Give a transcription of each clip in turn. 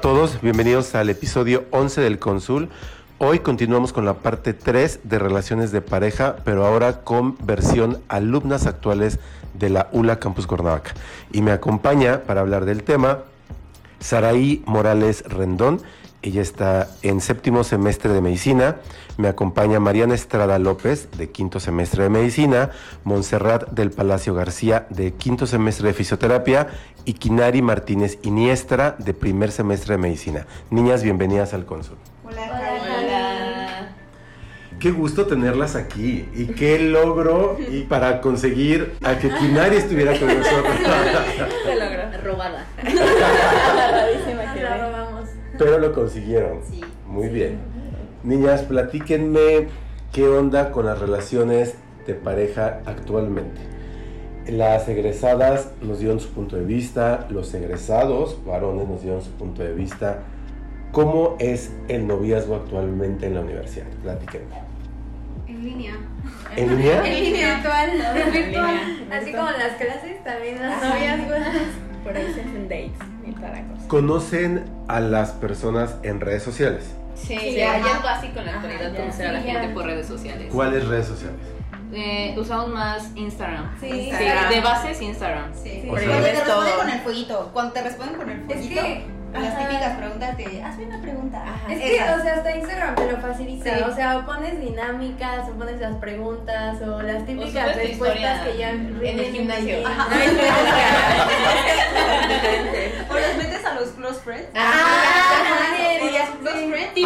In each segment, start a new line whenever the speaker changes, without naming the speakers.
Todos, bienvenidos al episodio 11 del Consul. Hoy continuamos con la parte 3 de relaciones de pareja, pero ahora con versión alumnas actuales de la ULA Campus Cuernavaca. Y me acompaña para hablar del tema Saraí Morales Rendón. Ella está en séptimo semestre de medicina. Me acompaña Mariana Estrada López, de quinto semestre de medicina. Montserrat del Palacio García, de quinto semestre de fisioterapia. Y Kinari Martínez Iniestra, de primer semestre de medicina. Niñas, bienvenidas al Consul.
Hola.
Qué gusto tenerlas aquí y qué logro y para conseguir a que Kinari estuviera con nosotros.
Se logró.
Robada.
Pero lo consiguieron.
Sí.
Muy bien. Niñas, platíquenme qué onda con las relaciones de pareja actualmente. Las egresadas nos dieron su punto de vista, los egresados varones nos dieron su punto de vista. ¿Cómo es el noviazgo actualmente en la universidad? Platíquenme.
En línea.
¿En línea?
En línea virtual.
En
virtual. Así como las clases, también las novias.
Por ahí se hacen dates y para cosas.
¿Conocen a las personas en redes sociales?
Sí,
Sí,
ya, ya es básico en la actualidad conocer a la
Sí,
gente por redes sociales.
¿Cuáles redes sociales?
Eh, usamos más Instagram.
Sí,
Sí, de base es Instagram.
Sí,
O
Cuando
sea-
te responden
todo.
con el fueguito, cuando te responden con el
Es
fueguito,
que.
las
ajá.
típicas preguntas de, hazme una pregunta.
Ajá.
Es que, o sea, hasta Instagram te lo facilita.
Sí.
O sea, o pones dinámicas, o pones las preguntas, o las típicas respuestas que ya
en el gimnasio.
Ajá. o los metes a los close friends.
Ah,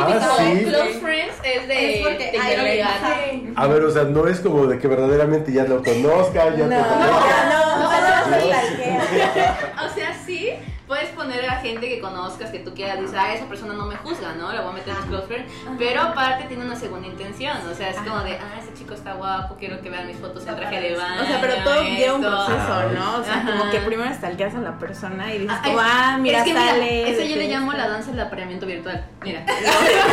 Ah, ¿sí?
Close Friends es de
Es porque
te
hay-
quiero ligar.
ajá.
Sí.
A ver, o sea, no es como de que verdaderamente ya lo conozca, ya
No,
te
no,
conozca.
no,
No,
no,
sí.
O sea, sí, puedes poner a gente que conozcas, que tú quieras, dices, ah, esa persona no me juzga, ¿no? La voy a meter en mis close friends. Pero aparte tiene una segunda intención, o sea, es como de, ah, ese chico está guapo, quiero que vean mis fotos en traje de baño.
O sea, pero todo lleva un proceso, ¿no? O sea,
Ajá.
como que primero stalkeas a la persona y dices,
Ah, es-
ah, mira,
es que mira,
sale.
Eso
de
yo le
que-
llamo la danza del apareamiento virtual. Mira.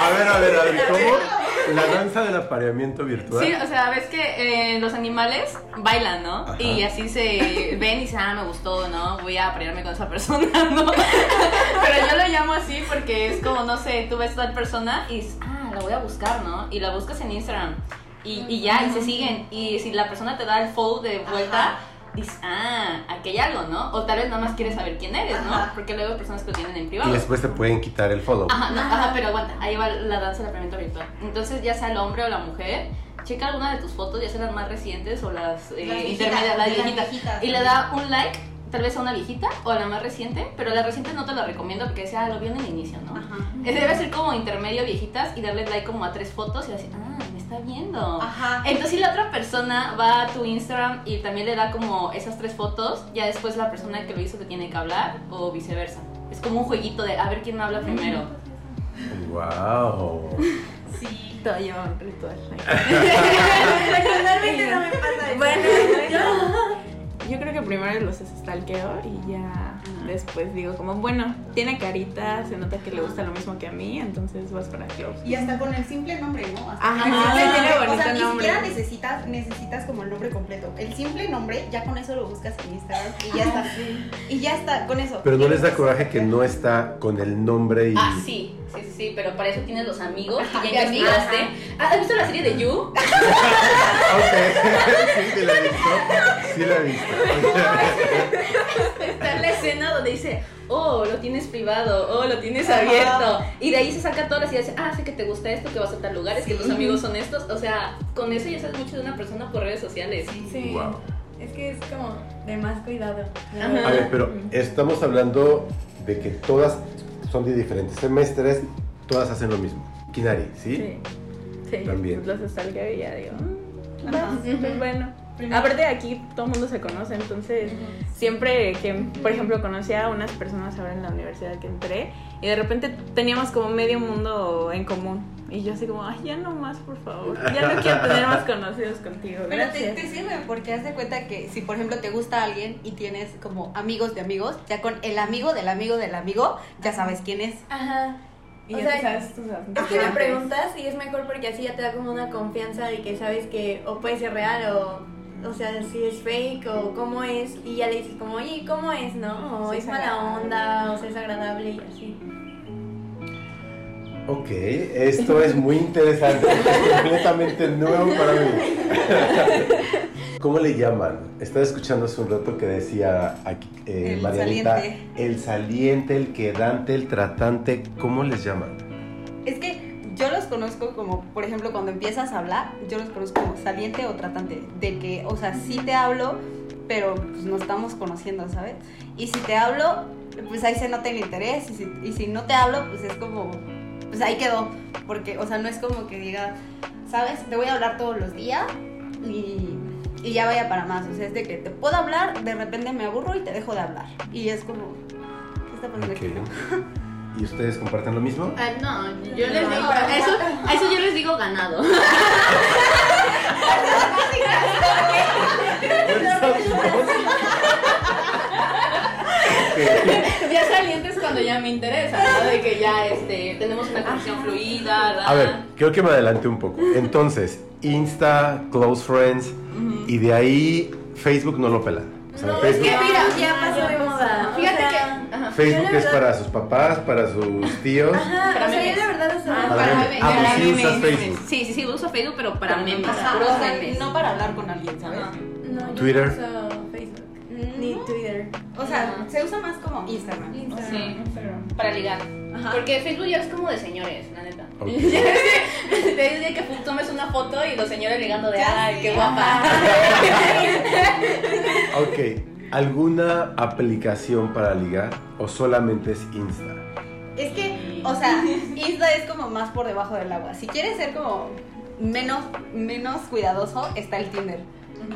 A ver, a ver, a ver, ¿cómo? La danza del apareamiento virtual.
Sí, o sea, ves que eh, los animales bailan, ¿no?
Ajá.
Y así se ven y dicen, ah, me gustó, ¿no? Voy a aparearme con esa persona, ¿no? Pero yo lo llamo así porque es como, no sé, tú ves a tal persona y dices, ah, la voy a buscar, ¿no? Y la buscas en Instagram. Y, y ya, y se siguen. Y si la persona te da el follow de vuelta, dices, ah, aquí hay algo, ¿no? O tal vez nada más quieres saber quién eres, ¿no?
Ajá.
Porque luego hay personas que lo tienen en
Y
privado.
después te pueden quitar el follow.
Ajá, no, ajá, pero aguanta, ahí va la danza del apartamento virtual. Entonces, ya sea el hombre o la mujer, checa alguna de tus fotos, ya sea las más recientes o las, eh,
Las
intermedias, las
las
viejitas,
viejitas,
y le da un like, tal vez a una viejita o a la más reciente, pero la reciente no te la recomiendo porque sea, "Ah, lo vio en el inicio, ¿no?
Ajá.
Eh, Debe ser como intermedio viejitas y darle like como a tres fotos y así, ah, me está viendo.
Ajá.
Entonces, si la otra persona va a tu Instagram y también le da como esas tres fotos, ya después la persona que lo hizo te tiene que hablar o viceversa. Es como un jueguito de a ver quién me habla primero.
Wow.
Sí.
Todo lleva un ritual.
Personalmente no me pasa eso.
Bueno, yo, yo creo que primero los stalkeo y ya después digo como, bueno, tiene carita, se nota que le gusta lo mismo que a mí, entonces vas para close.
Y hasta con el simple nombre, ¿no? Hasta
Ajá,
el simple
tiene
nombre.
bonito
o sea, ni
nombre.
siquiera necesitas, necesitas como el nombre completo. El simple nombre, ya con eso lo buscas en Instagram y ya está. Y ya está, con eso.
Pero no
Y
les da coraje que no está con el nombre y.
Ah, sí, sí, sí, sí, pero para eso tienes los amigos
Ajá,
que ya investigaste. Ah, ¿Has visto la serie de You?
Ok, sí, sí la he visto. Sí la he visto.
Está en la escena donde dice, oh, lo tienes privado, oh, lo tienes abierto. Y de ahí se saca todas las ideas, ah, sé que te gusta esto, que vas a tal lugares, que
Sí.
tus amigos son estos. O sea, con eso ya sabes mucho de una persona por redes sociales.
Sí.
Wow.
Es que es como de más cuidado.
A ver, pero estamos hablando de que todas son de diferentes semestres, todas hacen lo mismo. Kinari, ¿sí?
Sí, sí.
También.
Los stalkeo y ya digo, mm, vas, pues bueno. Aparte de aquí todo el mundo se conoce, entonces siempre que, por ejemplo, conocí a unas personas ahora en la universidad que entré y de repente teníamos como medio mundo en común. Y yo así como, ay, ya no más, por favor. Ya no quiero tener más conocidos contigo.
Pero te, te sirve porque haz de cuenta que si por ejemplo te gusta alguien y tienes como amigos de amigos, ya con el amigo del amigo del amigo, ya sabes quién es.
Ajá.
Y
o
ya
sea,
tú sabes tus
Es
asuntos
que
antes.
preguntas y es mejor porque así ya te da como una confianza de que sabes que o puede ser real o, o sea, si es fake o cómo es y ya le dices como, oye, ¿cómo es, no? O
Sí,
es
es
mala onda o sea, es agradable y así.
Ok, esto es muy interesante, es completamente nuevo para mí. ¿Cómo le llaman? Estaba escuchando hace un rato que decía aquí, eh,
El
Marianita,
saliente.
el saliente, el quedante, el tratante, ¿cómo les llaman?
Es que yo los conozco como, por ejemplo, cuando empiezas a hablar, yo los conozco como saliente o tratante. De que, o sea, sí te hablo, pero pues nos estamos conociendo, ¿sabes? Y si te hablo, pues ahí se nota el interés. Y si, y si no te hablo, pues es como, pues ahí quedó. Porque, o sea, no es como que diga, ¿sabes? Te voy a hablar todos los días y, y ya vaya para más. O sea, es de que te puedo hablar, de repente me aburro y te dejo de hablar. Y es como, ¿qué está pasando aquí?
¿Y ustedes comparten lo mismo?
Ah, no, yo les
No,
digo, eso, a eso yo les digo ganado. Ya salientes cuando ya me interesa, ¿no? De que ya este, tenemos una conexión fluida, ¿verdad?
A ver, creo que me adelanté un poco. Entonces, Insta, Close Friends, y de ahí Facebook no lo pelan. O sea,
No, es
Facebook,
que mira,
No,
ya pasó de moda.
Fíjate
o sea,
que.
Facebook es para sus papás, para sus tíos.
Ajá,
Para
o sea, yo
memes.
la verdad
Ah,
Para
para.
Ah, pues
para
sí
memes,
usas
memes.
Facebook.
Sí, sí, sí, uso Facebook, pero para memes.
no para hablar con alguien, ¿sabes?
No, yo
Twitter.
no uso Facebook. Ni
No.
Twitter.
O sea, se usa más como Instagram.
Instagram.
Sí,
Instagram.
para ligar.
Ajá.
Porque Facebook ya es como de señores, la neta.
Ok.
Ya es que te dice que tú tomes una foto y los señores ligando de,
Ya
ay, qué guapa.
Ok, ¿alguna aplicación para ligar o solamente es Insta?
Es que, o sea, Insta es como más por debajo del agua. Si quieres ser como menos, menos cuidadoso, está el Tinder.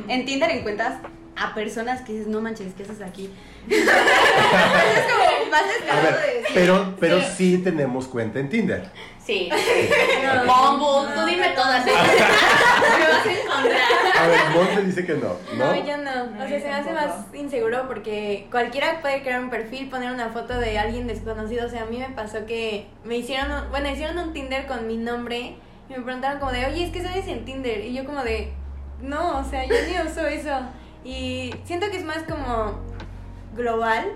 En Tinder encuentras a personas que dices, no manches, ¿qué haces aquí? es como más
A ver,
de decir.
pero, pero sí tenemos cuenta en Tinder.
Sí. Bumble, tú dime todas. Me vas a encontrar.
A ver, Monte dice que no, ¿no?
No, yo no. O sea, se me hace más inseguro porque cualquiera puede crear un perfil, poner una foto de alguien desconocido. O sea, a mí me pasó que me hicieron, un- bueno, hicieron un Tinder con mi nombre y me preguntaron como de, oye, es que sabes en Tinder. Y yo como de, no, o sea, yo ni uso eso. Y siento que es más como global.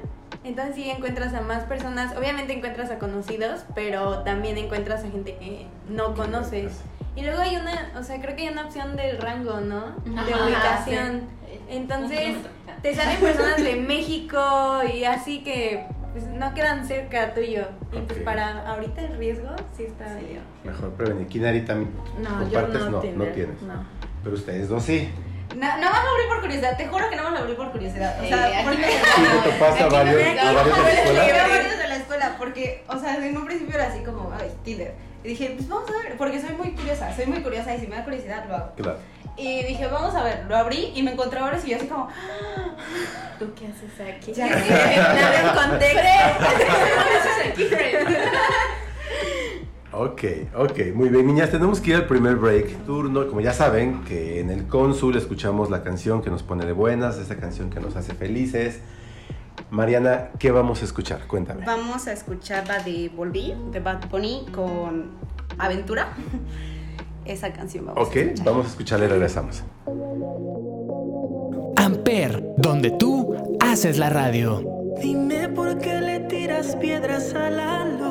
Entonces sí encuentras a más personas, obviamente encuentras a conocidos, pero también encuentras a gente que no conoces. Y luego hay una, o sea, creo que hay una opción del rango, ¿no? De ubicación. Entonces, te salen personas de México y así que pues, no quedan cerca tuyo. Y pues para ahorita el riesgo sí está medio.
Mejor prevenir. Kinari también
No, yo
compartes,
no,
no,
Tinder,
no tienes.
No.
Pero ustedes dos sí.
Na- Nada más lo abrí por curiosidad, te juro que nada más lo abrí por curiosidad. O
Eh,
sea,
aquí
porque...
no-
Sí, te topaste a
Aquí no
varios,
me-
a varios de la escuela.
Varios de la escuela porque, o sea, en un principio era así como, ay, Tinder. Y dije, pues vamos a ver, porque soy muy curiosa, soy muy curiosa y si me da curiosidad lo hago.
Claro.
Y dije, vamos a ver, lo abrí y me encontré ahora y yo así como,
¿Tú qué haces aquí?
ya
La
sé.
veo en contexto.
Ok, ok, muy bien, niñas, tenemos que ir al primer break turno. Como ya saben, que en el cónsul escuchamos la canción que nos pone de buenas, esa canción que nos hace felices. Mariana, ¿qué vamos a escuchar? Cuéntame.
Vamos a escuchar la de Volví, de Bad Bunny con Aventura. Esa canción vamos
Ok,
a escuchar.
vamos a escucharla y regresamos.
Amper, donde tú haces la radio.
Dime por qué le tiras piedras a la luna.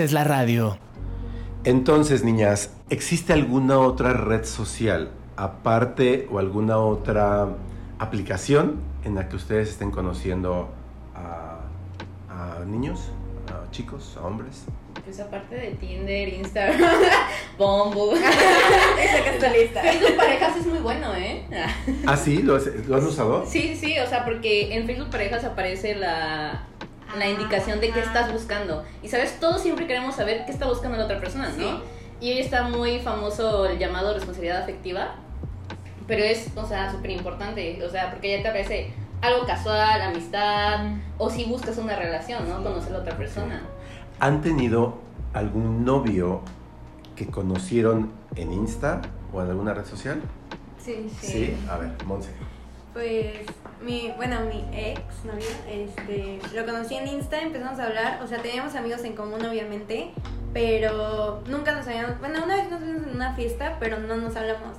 Haces
la radio.
Entonces, niñas, ¿existe alguna otra red social aparte o alguna otra aplicación en la que ustedes estén conociendo a, a niños, a chicos, a hombres?
Pues aparte de Tinder, Instagram, Bumble.
Sacaste la lista.
Facebook Parejas es muy bueno, ¿eh?
¿Ah, sí? ¿Lo, has- lo han usado?
Sí, sí, o sea, porque en Facebook Parejas aparece la, la indicación de qué estás buscando. Y sabes, todos siempre queremos saber qué está buscando la otra persona, ¿no? Y hoy está muy famoso el llamado responsabilidad afectiva, pero es, o sea, súper importante, o sea, porque ya te aparece algo casual, amistad, o si buscas una relación, ¿no? Conocer a la otra persona.
¿Han tenido algún novio que conocieron en Insta o en alguna red social?
Sí,
Sí. A ver, Monse.
Pues mi, bueno, mi ex novio, este, lo conocí en Insta, empezamos a hablar, o sea, teníamos amigos en común obviamente, pero nunca nos habíamos, bueno, una vez nos vimos en una fiesta, pero no nos hablamos.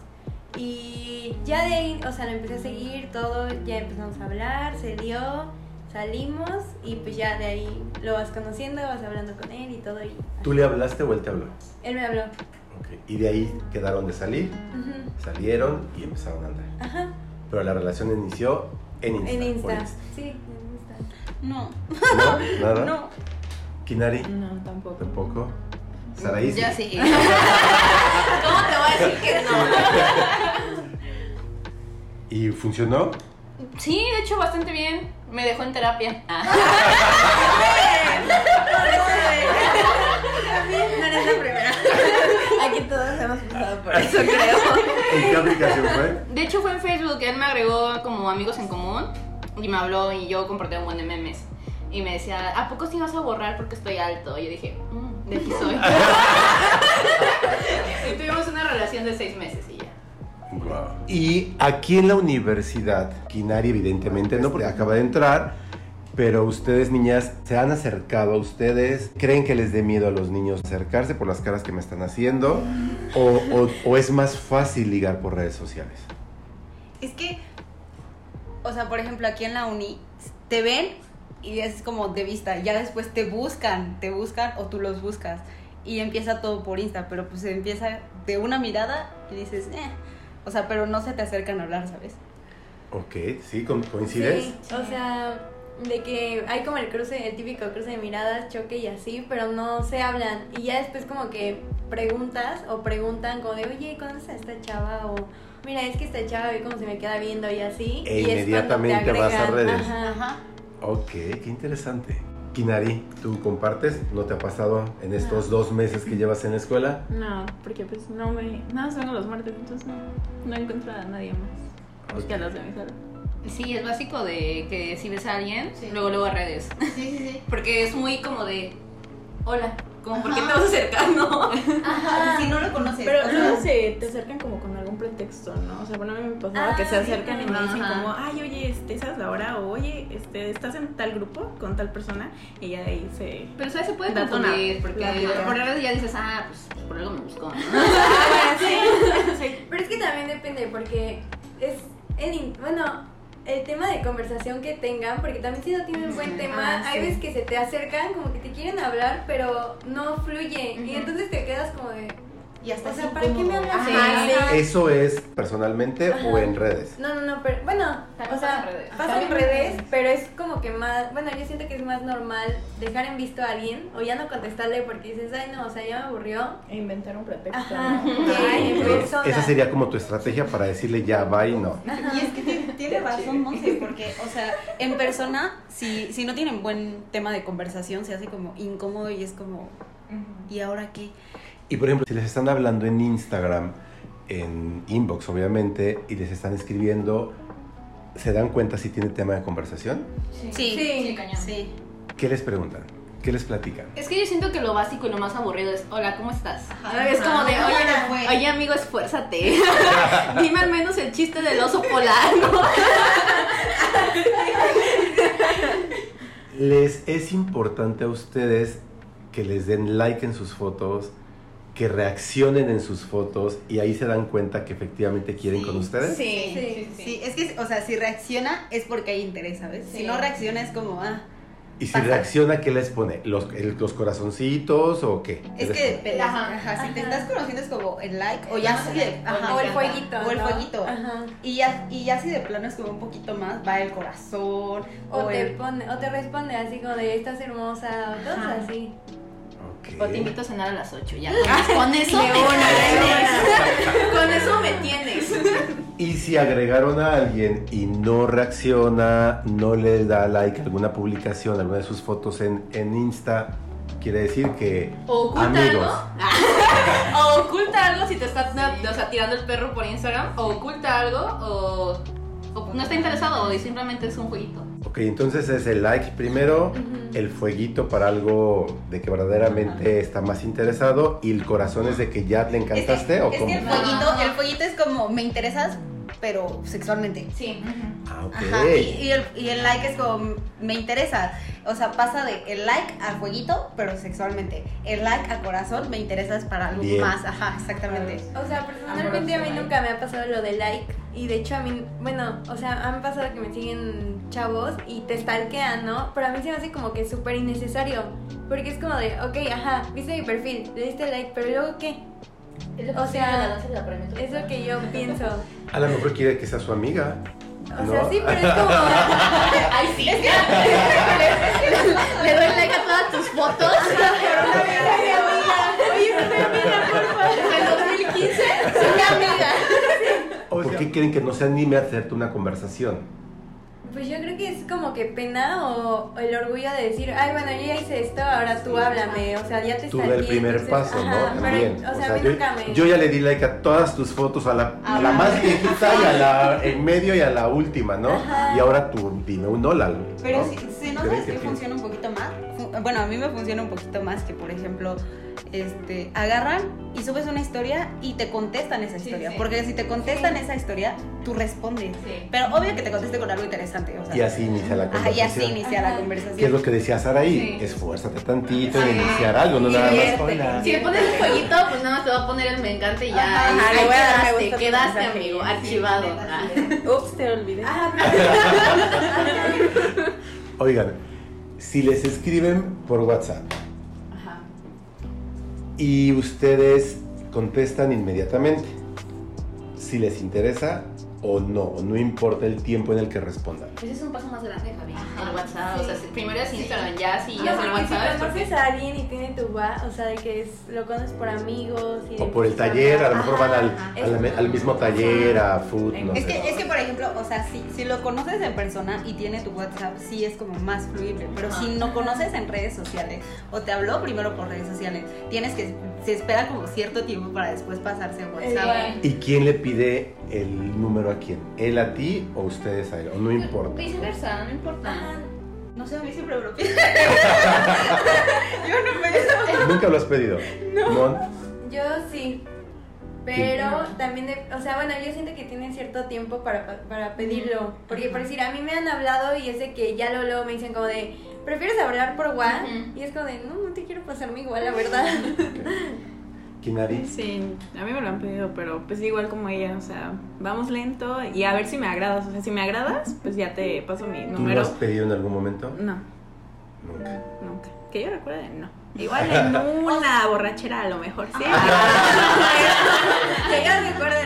Y ya de ahí, o sea, lo empecé a seguir, todo, ya empezamos a hablar, se dio, salimos y pues ya de ahí lo vas conociendo, vas hablando con él y todo y
¿Tú le hablaste o él te habló?
él me habló.
Ok. Y de ahí quedaron de salir, salieron y empezaron a andar.
Ajá,
Pero la relación inició en Insta.
en Insta.
Insta.
Sí, en Insta.
No,
¿No? ¿Nada?
no.
¿Kinari?
No, tampoco.
Tampoco. ¿Saraí?
Ya sí. ¿Cómo te voy a decir que no?
¿Y funcionó?
Sí, de hecho, bastante bien. Me dejó en terapia. Ah.
No eres la primera. Aquí todos hemos pasado por eso, creo.
¿En qué aplicación fue?
De hecho, fue en Facebook. Él me agregó como amigos en común y me habló y yo compartí un buen de memes. Y me decía, ¿a poco sí vas a borrar porque estoy alto? Y yo dije, "Mm, de aquí soy. y tuvimos una relación de seis meses y ya.
Y aquí en la universidad, Kinari evidentemente no, porque acaba de entrar, pero ustedes niñas se han acercado a ustedes, creen que les dé miedo a los niños acercarse por las caras que me están haciendo, o, o- o es más fácil ligar por redes sociales.
Es que, o sea, por ejemplo, aquí en la uni, te ven y es como de vista. Ya después te buscan, te buscan o tú los buscas. Y empieza todo por Insta, pero pues empieza de una mirada y dices, eh. O sea, pero no se te acercan a hablar, ¿sabes?
Ok, ¿sí? ¿Co- ¿Coincides?
Sí, o sea, de que hay como el cruce, el típico cruce de miradas, choque y así, pero no se hablan. Y ya después como que preguntas o preguntan como de, oye, ¿conoces a esta chava? O mira, es que esta chava ve cómo se me queda viendo y así.
E
y es cuando te
inmediatamente vas a redes.
Ajá.
Ajá.
Ok, qué interesante. Kinari, ¿tú compartes? ¿No te ha pasado en estos dos meses que llevas en la escuela?
No, porque pues no me. Nada más vengo los martes, entonces no, no encuentro a nadie más. Busqué a los de mi sala.
Sí, es básico de que si ves a alguien, luego luego a redes.
Sí, sí, sí.
Porque es muy como de, hola, como, ¿por qué te vas a acercar, no?
Ajá. Si no lo conoces.
Pero
sea,
luego se te acercan como con algún pretexto, ¿no? O sea, bueno, a mí me pasaba
Ah,
que se
sí,
acercan y me dicen
ajá.
como, ay, oye, este, ¿sabes la hora? O oye, este, ¿estás en tal grupo con tal persona? Y ya de ahí se...
Pero ¿sabes? se puede
una
confundir, porque por redes ya dices, ah, pues por algo me buscó, ¿no?
Ah, bueno, sí. Pero es que también depende, porque es el, in- bueno, el tema de conversación que tengan, porque también si no tienen buen tema,
Ah,
hay veces que se te acercan, como que te quieren hablar, pero no fluye, y entonces te quedas como de,
Y hasta
O sea,
así
¿para qué me hablas
sí.
¿Eso es personalmente o en redes?
No, no, no, pero bueno,
También
o sea,
pasa en redes.
pasa en redes, pero es como que más, bueno, yo siento que es más normal dejar en visto a alguien o ya no contestarle porque dices, ay, no, o sea, ya me aburrió.
E inventar un pretexto.
Ajá, persona.
Esa sería como tu estrategia para decirle ya, bye, no.
Y es que tiene, tiene razón, no sé, porque, o sea, en persona, si, si no tienen buen tema de conversación, se hace como incómodo y es como, ¿y ahora qué?
Y por ejemplo, si les están hablando en Instagram, en inbox obviamente, y les están escribiendo, ¿se dan cuenta si tiene tema de conversación?
Sí,
Sí.
cañón.
sí.
¿Qué les preguntan? ¿Qué les platican?
Es que yo siento que lo básico y lo más aburrido es, hola, ¿cómo estás?
Ajá.
es como de, oye, amigo, esfuérzate. Dime al menos el chiste del oso polar, ¿no?
¿Les es importante a ustedes que les den like en sus fotos, que reaccionen en sus fotos y ahí se dan cuenta que efectivamente quieren
Sí.
con ustedes?
Sí,
Sí,
Sí, es que, o sea, si reacciona es porque hay interés, ¿sabes? Si
Sí.
no reacciona es como, ah,
Y si
Pasa.
reacciona, ¿qué les pone? ¿Los, el- los corazoncitos o qué? ¿Qué
es que depende.
Ajá.
Ajá, si te
Ajá.
estás conociendo es como el like o ya
Ajá.
si de, ajá,
o el fueguito.
O el
¿no?
fueguito.
Ajá.
Y ya, y ya si de plano es como un poquito más, va el corazón.
O, te
el-
pone, o te responde así como de estás hermosa o cosas
Ajá.
así.
O te invito a cenar a las 8, ya. Con, con eso me tienes. Con eso me tienes.
Y si agregaron a alguien y no reacciona, no le da like a alguna publicación, alguna de sus fotos en, en Insta, quiere decir que
O oculta
amigos.
algo. o oculta algo si te está o sea, tirando el perro por Instagram. O oculta algo o, o no está interesado o simplemente es un jueguito.
Ok, entonces es el like primero, el fueguito para algo de que verdaderamente está más interesado y el corazón es de que ya
Es que,
encantaste o
es el fueguito, el fueguito es como, me interesas, pero sexualmente.
Sí.
Ah, ok.
Ajá, y, y el, y el like es como, me interesa. O sea, pasa de el like al fueguito, pero sexualmente. El like al corazón, me interesas para algo
Bien.
más. Ajá, exactamente.
O sea, personalmente a mí nunca me ha pasado lo de like. Y de hecho a mí, bueno, o sea, a mí me ha pasado que me siguen chavos y te stalkean, ¿no? Pero a mí se me hace como que súper innecesario. Porque es como de, ok, ajá, viste mi perfil, le diste like, pero luego qué? O sea, es lo que yo pienso.
A lo mejor quiere que sea su amiga.
O
¿no?
sea, sí, pero es como...
Ay, sí. Le doy like a todas tus fotos.
Oye, soy amiga, por favor.
En 2015 soy mi amiga.
¿Por qué quieren que no se anime a hacerte una conversación?
Pues yo creo que es como que pena o el orgullo de decir, ay, bueno, yo ya hice esto, ahora tú háblame. O sea, ya te
Tú da el primer
entonces,
paso, ¿no?
pero,
También.
o sea, a mí
yo,
nunca me...
yo ya le di like a todas tus fotos, a la, a la más viejita y a la en medio y a la última, ¿no?
Ajá.
Y ahora tú dime un hola.
Pero
¿no?
si, si no
¿Crees
sabes que
sí?
funciona un poquito más, bueno, a mí me funciona un poquito más que, por ejemplo, este, agarran y subes una historia y te contestan esa historia.
sí.
Porque si te contestan esa historia, tú respondes.
Sí.
Pero obvio que te conteste con algo interesante. O sea,
Y así inicia la
Ajá,
conversación.
y así inicia la
Ajá.
¿Qué es
conversación.
lo que decía Saraí?
Sí.
Esfuérzate tantito en iniciar algo, no nada más hola.
Si le pones el jueguito, pues nada más te va a poner el me encanta y ya.
Ajá,
ahí-
le
ahí
voy a
quedaste, quedaste, amigo, archivado. Ah.
Ups, te olvidé.
Oigan, si les escriben por WhatsApp. Y ustedes contestan inmediatamente, si les interesa o no, no importa el tiempo en el que respondan.
Ese es un paso más grande, Javi.
Ajá,
el WhatsApp,
sí.
o sea, primero es Instagram, ya si
No,
ya es el WhatsApp.
si conoces a alguien y tiene tu WhatsApp, o sea, de que es, lo conoces por amigos y
O por el taller, a lo mejor van al, al- al mismo taller, a food, no
Es
sé.
que, es que, por ejemplo, o sea, si, si lo conoces en persona y tiene tu WhatsApp, sí es como más fluible. Pero si no conoces en redes sociales o te habló primero por redes sociales, tienes que, se espera como cierto tiempo para después pasarse a WhatsApp.
Igual.
¿Y quién le pide el número a quién? ¿Él a ti o ustedes a él? ¿O no importa?
Viceversa, no importa.
Ajá.
No sé, a mí siempre me lo piden. Yo no me
¿Nunca lo has pedido? Mon?
Yo sí. Pero también, de- o sea, bueno, yo siento que tienen cierto tiempo para, para pedirlo. Porque, por decir, a mí me han hablado y es de que ya luego, luego me dicen como de, ¿prefieres hablar por WhatsApp? Y es como de, no, no te quiero pasar mi igual, la verdad.
¿Kinari?
Sí, a mí me lo han pedido, pero pues igual como ella, o sea, vamos lento y a ver si me agradas. O sea, si me agradas, pues ya te paso mi
¿Tú lo
número.
has pedido en algún momento?
No,
Nunca.
nunca. Que yo recuerde, no. Igual en una borrachera a lo mejor, sí.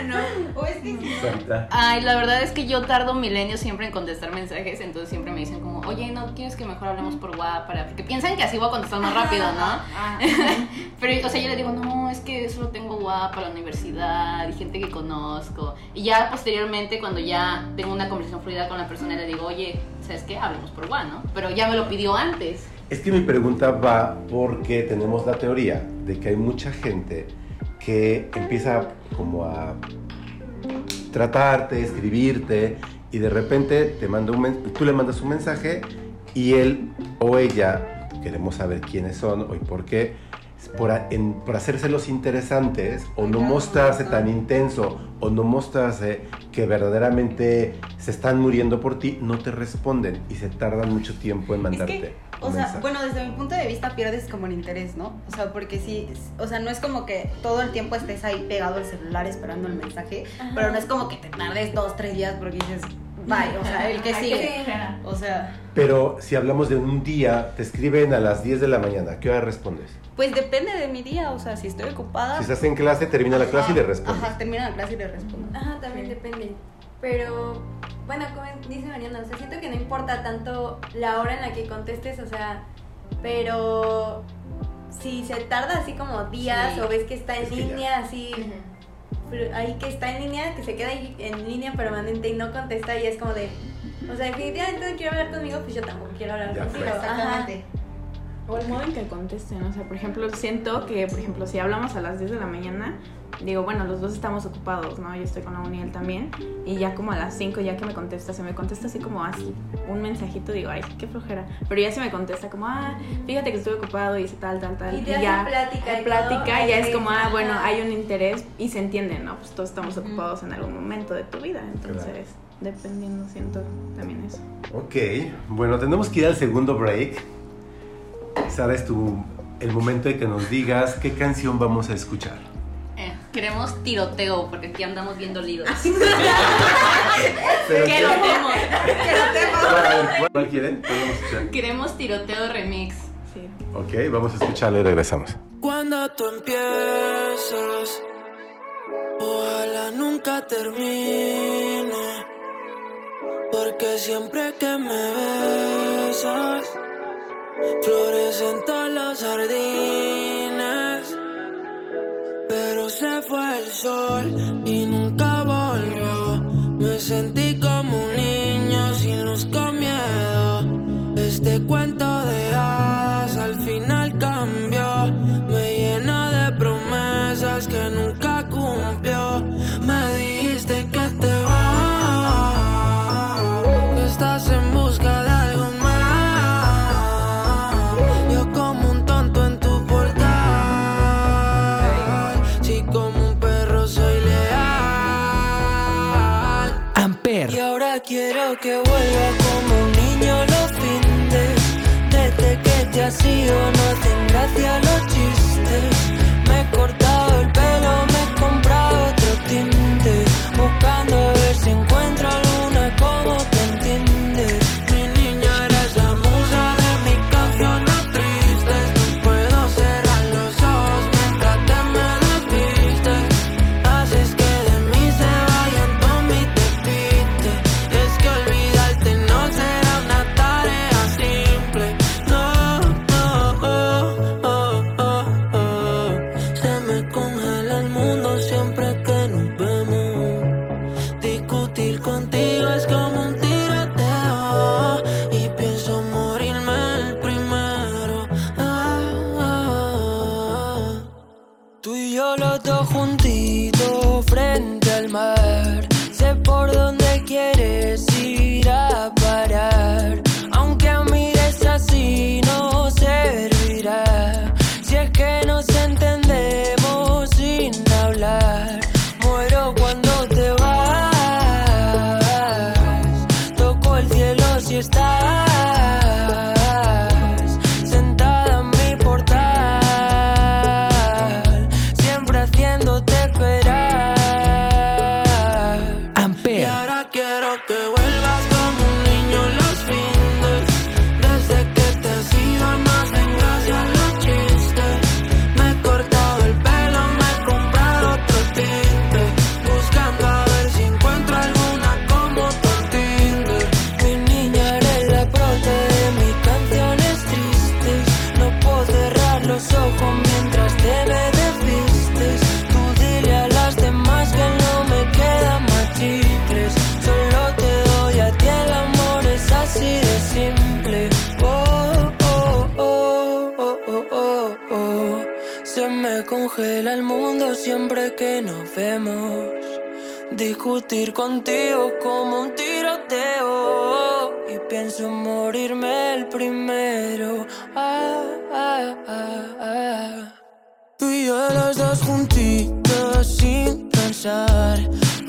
No.
O es que sí.
Santa.
Ay, la verdad es que yo tardo milenios siempre en contestar mensajes, entonces siempre me dicen como, oye, ¿no quieres que mejor hablemos por WhatsApp? Para... Porque piensan que así voy a contestar más rápido, ¿no? Pero, o sea, yo le digo, no, es que solo tengo WhatsApp para la universidad y gente que conozco. Y ya posteriormente, cuando ya tengo una conversación fluida con la persona, le digo, oye, ¿sabes qué? Hablemos por WhatsApp, ¿no? Pero ya me lo pidió antes.
Es que mi pregunta va porque tenemos la teoría de que hay mucha gente que empieza como a tratarte, escribirte y de repente te manda un tú le mandas un mensaje y él o ella, queremos saber quiénes son o y por qué, por, en- por hacerse los interesantes o no mostrarse tan intenso o no mostrarse que verdaderamente se están muriendo por ti, no te responden y se tardan mucho tiempo en
Es
mandarte.
que,
un
o sea, bueno, desde mi punto de vista pierdes como el interés, ¿no? O sea, porque sí, o sea, no es como que todo el tiempo estés ahí pegado al celular esperando el mensaje, pero no es como que te tardes dos, tres días porque dices, bye, o sea, el que sigue. O sea,
Pero si hablamos de un día, te escriben a las 10 de la mañana, ¿a qué hora respondes?
pues depende de mi día, o sea, si estoy ocupada.
Si estás en clase, termina la clase y le respondes.
Ajá, termina la clase y le respondo.
Ajá, también depende. Pero, bueno, como dice Mariana, o sea, siento que no importa tanto la hora en la que contestes, o sea, pero si se tarda así como días
Sí.
o ves que está en
Es
línea, así, ahí que está en línea, que se queda ahí en línea permanente y no contesta y es como de, o sea, definitivamente no quiero hablar conmigo, pues yo tampoco quiero hablar
Ya
contigo.
fue.
Ajá.
O el modo en que contesten, o sea, por ejemplo, siento que, por ejemplo, si hablamos a las 10 de la mañana, digo, bueno, los dos estamos ocupados, ¿no? Yo estoy con la uni él también, y ya como a las 5 ya que me contesta, se me contesta así como así, un mensajito, digo, ay, qué flojera, pero ya se me contesta como, ah, fíjate que estoy ocupado y hice tal, tal, tal,
Y te hace
ya,
plática y todo,
plática, ya es como, ah, bueno, hay un interés y se entiende, ¿no? Pues todos estamos ocupados en algún momento de tu vida, entonces, dependiendo, siento también eso.
Ok, bueno, tenemos que ir al segundo break. Sara, es tu, el momento de que nos digas qué canción vamos a escuchar.
Eh, queremos tiroteo, porque aquí andamos bien dolidos.
Pero-
Queremos.
¿Cuál, cuál quieren? ¿Cuál vamos a escuchar?
Queremos tiroteo remix.
Sí.
Ok, vamos a escucharlo y regresamos.
Cuando tú empiezas, ojalá nunca termine. Porque siempre que me besas, florecen todos los jardines. Pero se fue el sol y nunca volvió. Me sentí como un niño sin luz con miedo. Este cuento has ido no Discutir contigo como un tiroteo. Y pienso morirme el primero. Ah, ah, ah, ah. Tú y yo los dos juntitos sin pensar.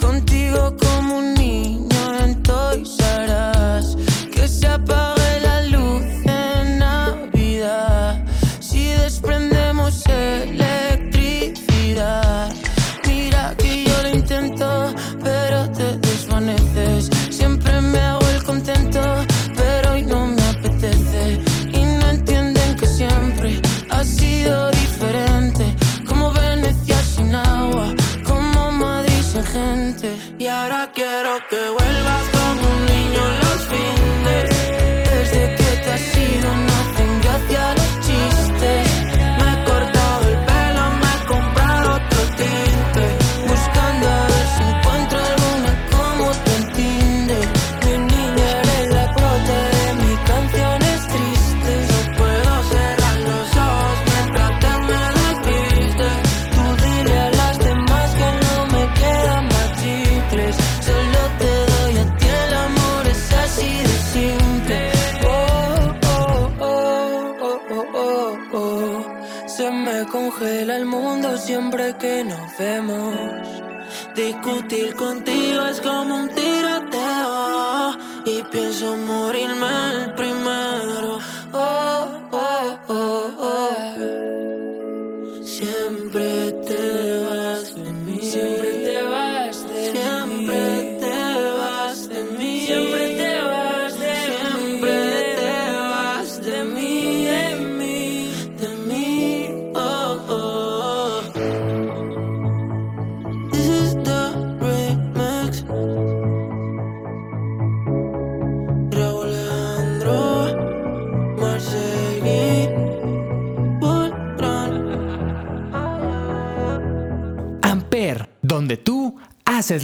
Contigo como un niño en Toys. Que se apague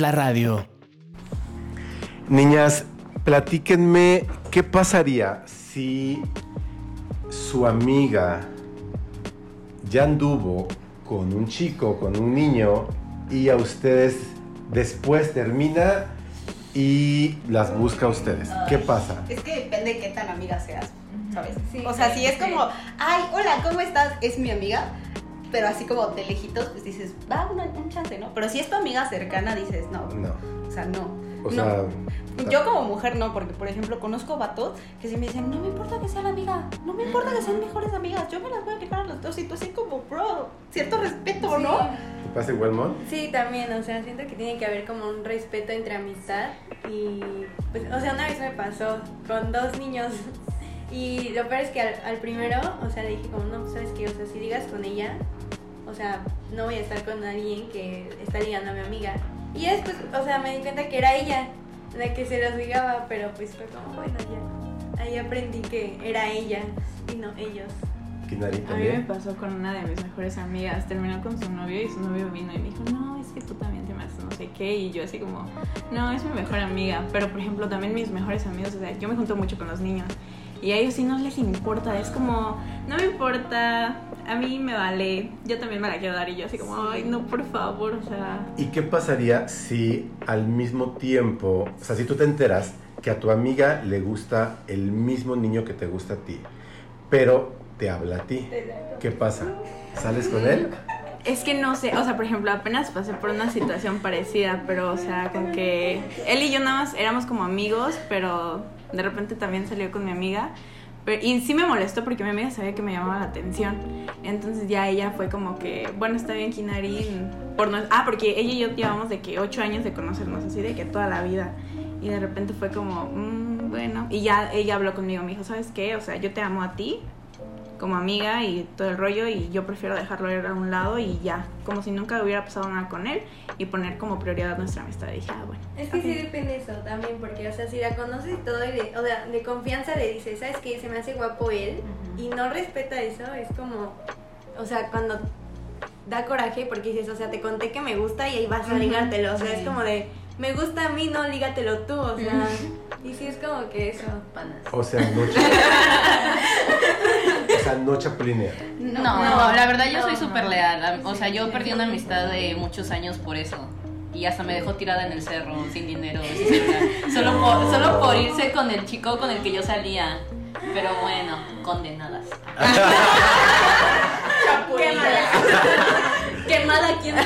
la
radio.
Niñas, platíquenme qué pasaría si su amiga ya anduvo con un chico, con un niño, y a ustedes después termina y las busca a ustedes. ¿Qué pasa?
Es que depende de qué tan amiga seas, ¿sabes?
Sí,
o sea,
sí,
si es
sí.
como, ay, hola, ¿cómo estás? Es mi amiga. Pero así como de lejitos, pues dices, va, una- un chance, ¿no? Pero si es tu amiga cercana, dices, no.
No.
O sea, no.
O
No.
sea,
Yo como mujer no, porque por ejemplo conozco vatos que si me dicen, no me importa que sea la amiga, no me importa que sean mejores amigas, yo me las voy a aplicar a los dos y tú así como, bro, cierto respeto, ¿no?
¿te pasa igual, Mon?
Sí, también, o sea, siento que tiene que haber como un respeto entre amistad y, pues, o sea, una vez me pasó con dos niños y lo peor es que al, al primero, o sea, le dije como, no, pues, ¿sabes qué? O sea, si digas con ella, o sea, no voy a estar con alguien que está ligando a mi amiga. Y después, o sea, me di cuenta que era ella la que se los ligaba, pero pues fue como, bueno, ya. Ahí aprendí que era ella y no ellos.
A mí me
también.
pasó con una de mis mejores amigas. Terminó con su novio y su novio vino y me dijo, no, es que tú también te haces no sé qué. Y yo así como, no, es mi mejor amiga. Pero, por ejemplo, también mis mejores amigos, o sea, yo me junto mucho con los niños. Y a ellos sí no les importa. Es como, no me importa, a mí me vale. Yo también me la quiero dar. Y yo así como, ay, no, por favor, o sea...
¿Y qué pasaría si al mismo tiempo, o sea, si tú te enteras que a tu amiga le gusta el mismo niño que te gusta a ti, pero te habla a ti? ¿Qué pasa? ¿Sales con él?
Es que no sé, o sea, por ejemplo, apenas pasé por una situación parecida, pero, o sea, con que él y yo nada más éramos como amigos, pero de repente también salió con mi amiga. Y sí me molestó porque mi amiga sabía que me llamaba la atención. Entonces ya ella fue como que, bueno, está bien, Kinari. Por no, ah, porque ella y yo llevamos de que ocho años de conocernos, así de que toda la vida. Y de repente fue como, "Mm, bueno. Y ya ella habló conmigo, me dijo, ¿sabes qué? O sea, yo te amo a ti, como amiga y todo el rollo y yo prefiero dejarlo ir a un lado y ya, como si nunca hubiera pasado nada con él y poner como prioridad nuestra amistad. Y dije, ah, bueno.
Es que sí depende eso también, porque, o sea, si la conoces y todo, y de, o sea, de confianza le dices, ¿sabes qué? Se me hace guapo él, y no respeta eso, es como, o sea, cuando da coraje, porque dices, o sea, te conté que me gusta y ahí vas a ligártelo, o sea, es como de, me gusta a mí, no, lígatelo tú, o sea, y sí es como que eso.
Panas.
O sea, mucho. Sea, no chapulinea.
No,
No,
la verdad yo soy súper leal. O sea, yo perdí una amistad de muchos años por eso. Y hasta me dejó tirada en el cerro, sin dinero. Solo por, solo por irse con el chico con el que yo salía. Pero bueno, condenadas.
Quémala.
Quemada aquí en.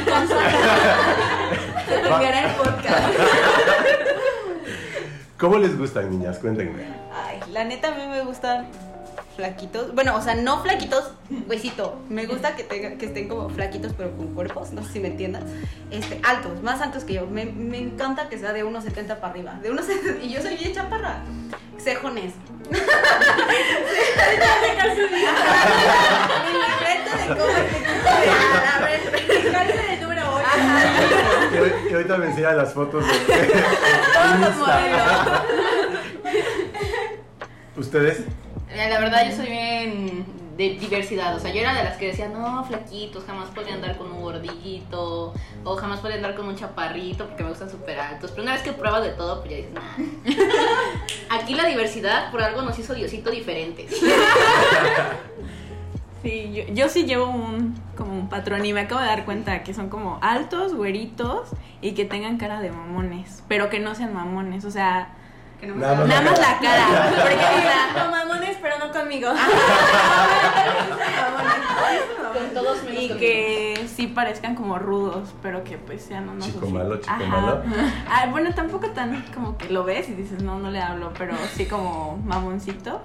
Se cambiará el podcast.
¿Cómo les gustan, niñas? Cuéntenme.
Ay, la neta a mí me gustan flaquitos. Bueno, o sea, no flaquitos, huesito. Me gusta que, tenga- que estén como flaquitos, pero con cuerpos, no sé si me entiendas. Este, altos, más altos que yo. Me, me encanta que sea de 1,70 para arriba. De 1,70 y yo soy bien chaparra. Cejones. Mi de cómo te quito de A ver, calza del número 8.
Que, que ahorita me enseñan las fotos de
Todos los modelos.
¿Ustedes?
Eh, La verdad, yo soy bien de diversidad. O sea, yo era de las que decía, no, flaquitos, jamás podría andar con un gordito. O jamás podría andar con un chaparrito porque me gustan súper altos. Pero una vez que pruebas de todo, pues ya dices, nah. Aquí la diversidad por algo nos hizo Diosito diferentes.
Sí, yo, yo sí llevo un como un patrón y me acabo de dar cuenta que son como altos, güeritos y que tengan cara de mamones, pero que no sean mamones, o sea,
Que no me
Nada más
nada más la cara, porque o sea,
No mamones, pero no conmigo.
Con todos menos
y
conmigo.
que sí parezcan como rudos, pero que pues sean unos
Chico
así.
malo, chico
Ajá.
malo.
Ah, bueno, tampoco tan como que lo ves y dices, no, no le hablo, pero sí como mamoncito.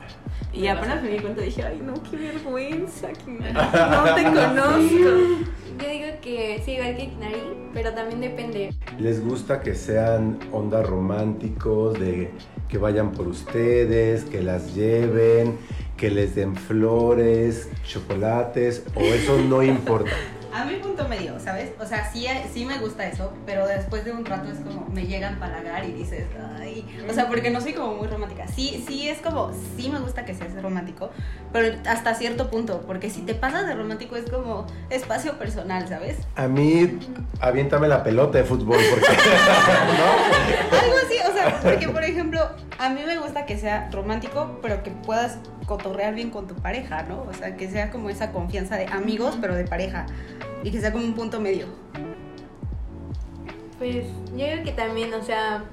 Y apenas me di cuenta dije, ay, no, qué vergüenza, que no te conozco.
Yo digo que sí, igual que Nari, pero también depende.
¿Les gusta que sean ondas románticos, de que vayan por ustedes, que las lleven, que les den flores, chocolates, o eso no importa?
A mí punto medio, ¿sabes? O sea, sí, sí me gusta eso, pero después de un rato es como me llega a empalagar y dices, ay, o sea, porque no soy como muy romántica. Sí, sí es como, sí me gusta que seas romántico, pero hasta cierto punto, porque si te pasas de romántico es como espacio personal, ¿sabes?
A mí, aviéntame la pelota de fútbol, porque... ¿no?
Algo así, o sea, porque por ejemplo, a mí me gusta que sea romántico, pero que puedas cotorrear bien con tu pareja, ¿no? O sea, que sea como esa confianza de amigos, pero de pareja. Y que sea como un punto medio.
Pues yo digo que también, o sea,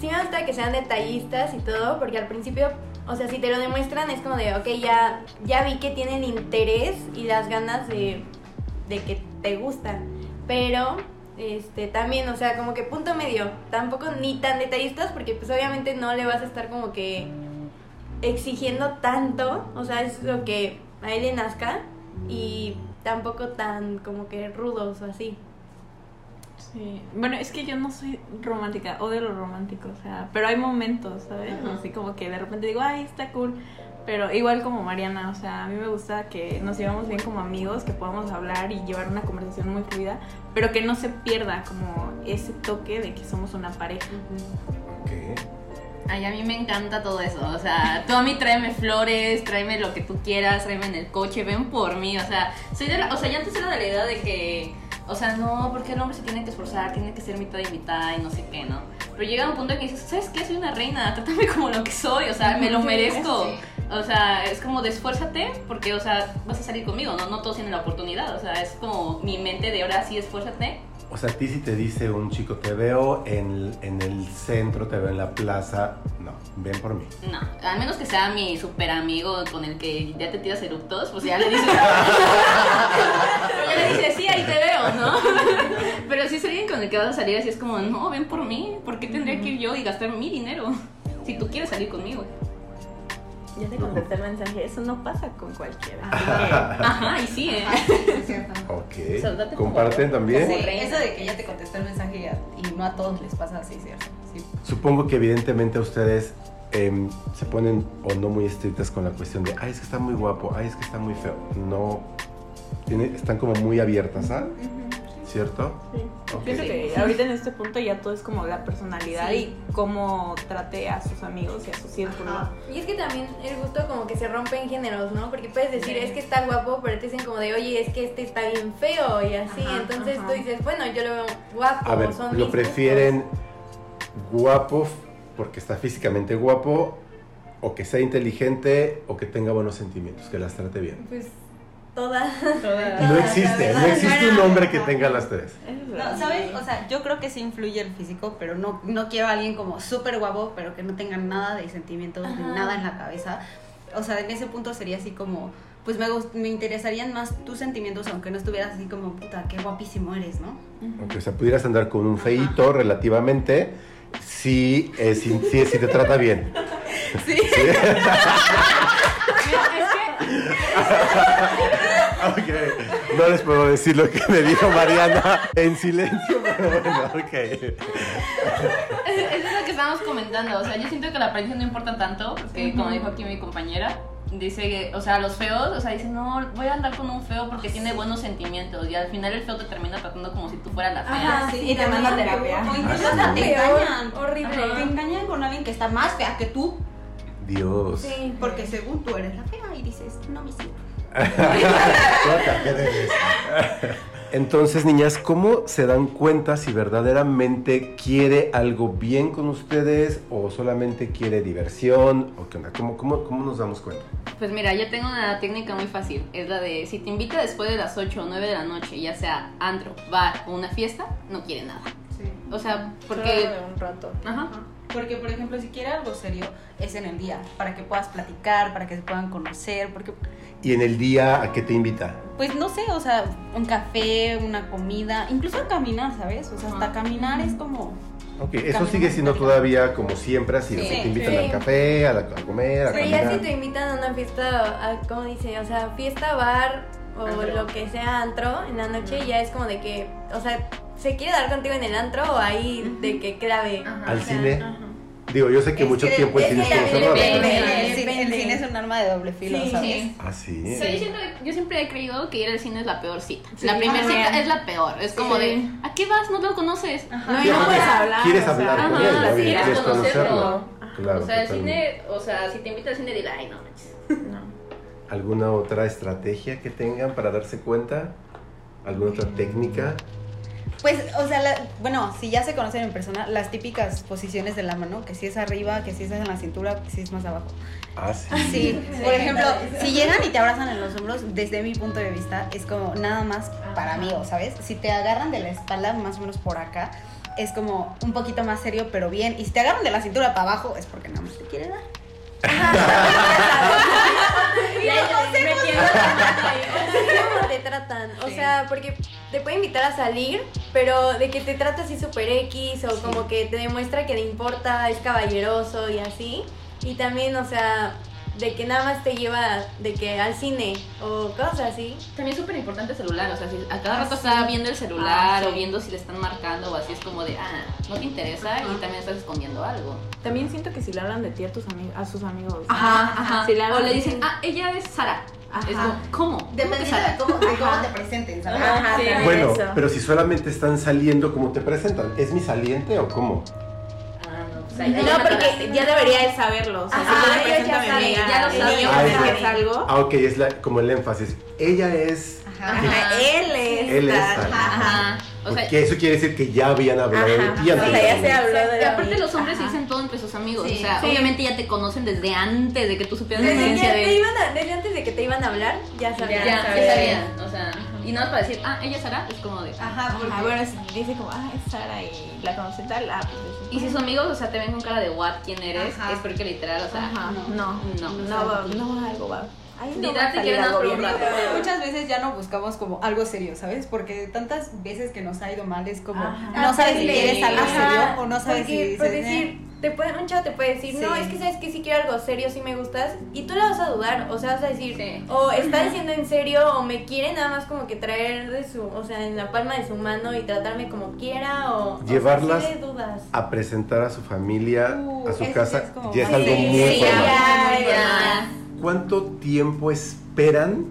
sí me gusta que sean detallistas y todo, porque al principio, o sea, si te lo demuestran es como de, ok, ya, ya vi que tienen interés y las ganas de, de que te gustan, pero este también, o sea, como que punto medio, tampoco ni tan detallistas, porque pues obviamente no le vas a estar como que exigiendo tanto, o sea, es lo que a él le nazca y tampoco tan como que rudos o así.
Sí. Bueno, es que yo no soy romántica, odio lo romántico, o sea, pero hay momentos, ¿sabes? Así como que de repente digo, ay, está cool. Pero igual como Mariana, o sea, a mí me gusta que nos llevamos bien como amigos, que podamos hablar y llevar una conversación muy fluida, pero que no se pierda como ese toque de que somos una pareja.
¿Qué?
Ay, a mí me encanta todo eso. O sea, tú a mí tráeme flores, tráeme lo que tú quieras, tráeme en el coche, ven por mí. O sea, soy de la, o sea, yo antes era de la idea de que, o sea, no, porque el hombre se tiene que esforzar, tiene que ser mitad y mitad y no sé qué, ¿no? Pero llega un punto en que dices, ¿sabes qué? Soy una reina, trátame como lo que soy, o sea, me lo merezco. O sea, es como de esfuérzate porque, o sea, vas a salir conmigo, ¿no? No todos tienen la oportunidad, o sea, es como mi mente de ahora sí esfuérzate.
O sea, a ti si te dice un chico, te veo en, en el centro, te veo en la plaza, no, ven por mí.
No, al menos que sea mi super amigo con el que ya te tiras eructos, pues ya le dices. ya le dices, sí, ahí te veo, ¿no? Pero si es alguien con el que vas a salir así, es como, no, ven por mí, ¿por qué tendría que ir yo y gastar mi dinero? Si tú quieres salir conmigo.
Ya te contesté el mensaje, eso no pasa con cualquiera.
Ajá, y sí, ¿eh?
Es cierto.
Ok.
sea, date como-
¿Comparten también?
Sí, eso de que ya te contestó el mensaje y, a- y no a todos les pasa así, ¿cierto? Sí.
Supongo que evidentemente ustedes em, se ponen o no muy estrictas con la cuestión de, ay, es que está muy guapo, ay, es que está muy feo. No, tiene- están como muy abiertas, ¿ah? ¿Cierto?
Sí.
Ok.
Pienso que ahorita en este punto ya todo es como la personalidad
Sí.
y cómo trate a sus amigos y a su círculo.
Ajá. Y es que también el gusto como que se rompe en géneros, ¿no? Porque puedes decir, es que está guapo, pero te dicen como de, oye, es que este está bien feo y así.
Ajá,
Entonces
ajá.
tú dices, bueno, yo lo veo guapo.
A ver,
son
¿lo prefieren guapo porque está físicamente guapo o que sea inteligente o que tenga buenos sentimientos, que las trate bien.
Pues todas.
No existe, no existe un hombre que tenga las tres.
No, ¿sabes? O sea, yo creo que sí influye el físico, pero no, no quiero a alguien como súper guapo, pero que no tenga nada de sentimientos, ni nada en la cabeza. O sea, en ese punto sería así como, pues me, gust- me interesarían más tus sentimientos, aunque no estuvieras así como, puta, qué guapísimo eres, ¿no?
Aunque o sea, pudieras andar con un feíto relativamente, si, eh, si, si, si te trata bien.
Sí.
Ok, no les puedo decir lo que me dijo Mariana en silencio, pero bueno, ok.
Es, es lo que estábamos comentando, o sea, yo siento que la apariencia no importa tanto, porque como dijo aquí mi compañera, dice que, o sea, los feos, o sea, dicen, no, voy a andar con un feo porque tiene buenos sentimientos, y al final el feo te termina tratando como si tú fueras la fea.
Ajá, sí,
y te manda terapia.
O incluso
Ah,
hasta te engañan.
horrible.
Te engañan con alguien que está más fea que tú,
Dios.
Sí.
porque según tú eres la fea y dices, no me sirve.
Entonces, niñas, ¿cómo se dan cuenta si verdaderamente quiere algo bien con ustedes o solamente quiere diversión? ¿O qué onda? ¿Cómo, cómo, cómo nos damos cuenta?
Pues mira, yo tengo una técnica muy fácil, es la de si te invita después de las 8 o 9 de la noche, ya sea antro, bar o una fiesta, no quiere nada. O sea, porque...
Solo de un rato.
Ajá.
Porque, por ejemplo, si quiere algo serio, es en el día, para que puedas platicar, para que se puedan conocer, porque,
¿Y en el día a qué te invita?
pues no sé, o sea, un café, una comida, incluso a caminar, ¿sabes? O sea, hasta
Ajá.
caminar es como...
Ok, eso sigue siendo todavía como siempre así, o sea,
Sí.
te invitan
Sí.
al café, a, la- a comer, a
Pero ya si te invitan a una fiesta, a, ¿cómo dice? O sea, fiesta, bar o
Antro.
lo que sea antro en la noche, ya es como de que, o sea, ¿se quiere dar contigo en el antro o ahí de que clave?
Ajá.
¿Al
O sea,
cine?
Ajá.
Digo, yo sé que
Es
mucho
que-
tiempo el cine estuvo cerrado.
el, es un arma de doble filo,
Sí.
¿sabes?
Sí.
Ah, sí.
O sea, yo, siento- yo siempre he creído que ir al cine es la peor cita.
Sí.
la primera cita es la peor. Es como
Sí.
de, ¿a qué vas? No lo conoces.
No,
Sí,
y no puedes hablar.
Quieres
o sea,
hablar con
ajá,
él, ¿no?
sí,
quieres conocerlo. Claro,
o sea, el cine, o sea, si te invita al cine, dile, ay, no manches.
No.
¿Alguna otra estrategia que tengan para darse cuenta? ¿Alguna otra técnica?
Pues, o sea, la- bueno, si ya se conocen en persona, las típicas posiciones de la mano, que si es arriba, que si es en la cintura, que si es más abajo.
Ah, sí.
Sí, por ejemplo, si llegan y te abrazan en los hombros, desde mi punto de vista, es como nada más para amigos, ¿sabes? Si te agarran de la espalda, más o menos por acá, es como un poquito más serio, pero bien. Y si te agarran de la cintura para abajo, es porque nada más te quiere dar.
¿Cómo te tratan? O sea, porque te puede invitar a salir, pero de que te trata así super X o como que te demuestra que le importa, es caballeroso y así. Y también, o sea, de que nada más te lleva de que al cine o cosas así.
También es súper importante el celular, o sea, si a cada
Ah,
rato
sí.
está viendo el celular
Ah, sí.
o viendo si le están marcando o así, es como de, ah, no te interesa y también estás escondiendo algo.
También siento que si le hablan de ti a, tus ami- a sus amigos.
ajá.
Si le
o le dicen, ah, ella es Sara.
Ajá.
Es como, ¿cómo? ¿Cómo que
Dependiendo de cómo, de cómo te presenten, ¿sabes?
Ajá,
Sí.
Bueno,
eso.
pero si solamente están saliendo, ¿cómo te presentan? ¿Es mi saliente o cómo?
Ah, no, pues ya
No, porque ya debería él saberlo. O sea,
Ajá,
si
ya
amiga,
ya lo
niño
Ah,
algo.
Ah, ok, es la, como el énfasis. Ella es...
Ajá.
Ajá, él es.
Él es
tal.
Ajá. O sea,
Porque eso quiere decir que ya habían hablado de
Ajá.
ti
O sea, ya se habló de
y aparte los hombres
Ajá.
dicen todo entre sus amigos.
Sí.
o sea,
Sí.
obviamente ya te conocen desde antes de que tú supieras la
Desde,
existencia
que
de
te
él.
iban a- desde antes de que te iban a hablar, ya sabían.
Ya, ya
sabían.
sabían. O sea, y nada más para decir, ah, ella es Sara, es como de.
Ajá, porque...
Ajá, bueno, dice como, ah, es Sara y la conoce tal, ah, pues
Y si sus amigos, o sea, te ven con cara de what, quién eres,
Ajá.
es porque literal, o sea,
Ajá,
no,
no,
no,
no, va, no va algo, va. Ahí no salir
quieren
algo
rato.
Muchas veces ya no buscamos como algo serio, ¿sabes? Porque tantas veces que nos ha ido mal es como
Ajá.
no sabes si quieres algo
ajá,
serio o no sabes
porque,
si
por
dices,
decir, te puede, un chavo te puede decir, no, es que sabes que si quiero algo serio, si me gustas, y tú le vas a dudar, o sea, vas a decir,
Sí.
o está diciendo en serio, o me quiere nada más como que traer de su, o sea, en la palma de su mano y tratarme como quiera, o,
Llevarlas
o sea, sí le dudas.
A presentar a su familia,
Uh,
a su
eso
casa,
sí es como-
ya es
Sí,
algo muy
sí,
formal.
ya,
ya.
¿Cuánto tiempo esperan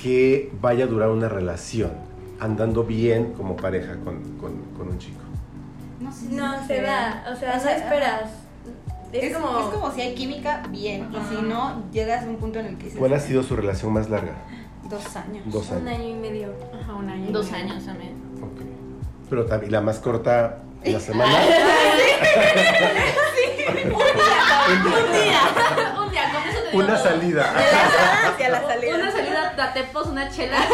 que vaya a durar una relación andando bien como pareja con, con- con un chico?
no sé si
No, se da, o sea, no esperas. Es,
Es,
como,
es como si hay química, bien. Y si no, llegas a un punto en el que dices,
¿Cuál ha sido su relación más larga?
dos años.
Dos
un año y medio.
Ajá, un año. y
dos
medio.
años también.
Ok. Pero también la más corta, la semana.
Un día, un día,
Una
todo.
salida.
Hacia la salida.
Una salida, date pos, una chela.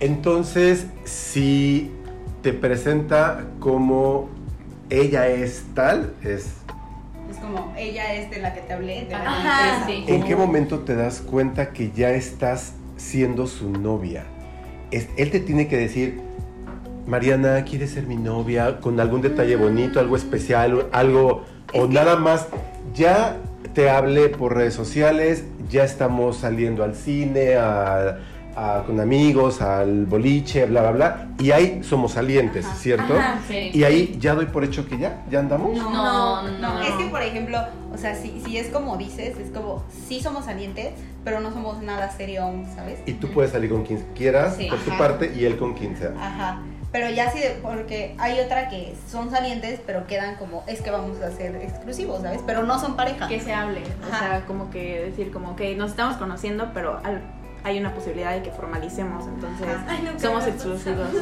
Entonces, si te presenta como ella es tal, es
Es como, ella es de la que te hablé, de la
Ajá, sí.
¿En qué momento te das cuenta que ya estás siendo su novia? Es- él te tiene que decir, Mariana, ¿quieres ser mi novia? Con algún detalle bonito, algo especial, algo, o nada más, ya te hablé por redes sociales, ya estamos saliendo al cine, a- a- con amigos, al boliche, bla, bla, bla, y ahí somos salientes, ¿cierto?
Ajá.
Sí.
Y ahí ya doy por hecho que ya, ya andamos.
No, no,
No, es que por ejemplo, o sea, si, si es como dices, es como, sí somos salientes, pero no somos nada serio aún, ¿sabes?
Y tú puedes salir con quien quieras,
Sí.
por tu
Ajá.
parte, y él con quien sea.
Ajá. Pero ya sí, porque hay otra que son salientes, pero quedan como, es que vamos a ser exclusivos, ¿sabes? Pero no son pareja.
Que se hable. O sea, como que decir, como que nos estamos conociendo, pero al- hay una posibilidad de que formalicemos. Entonces,
Ay, nunca
somos
me ha
exclusivos.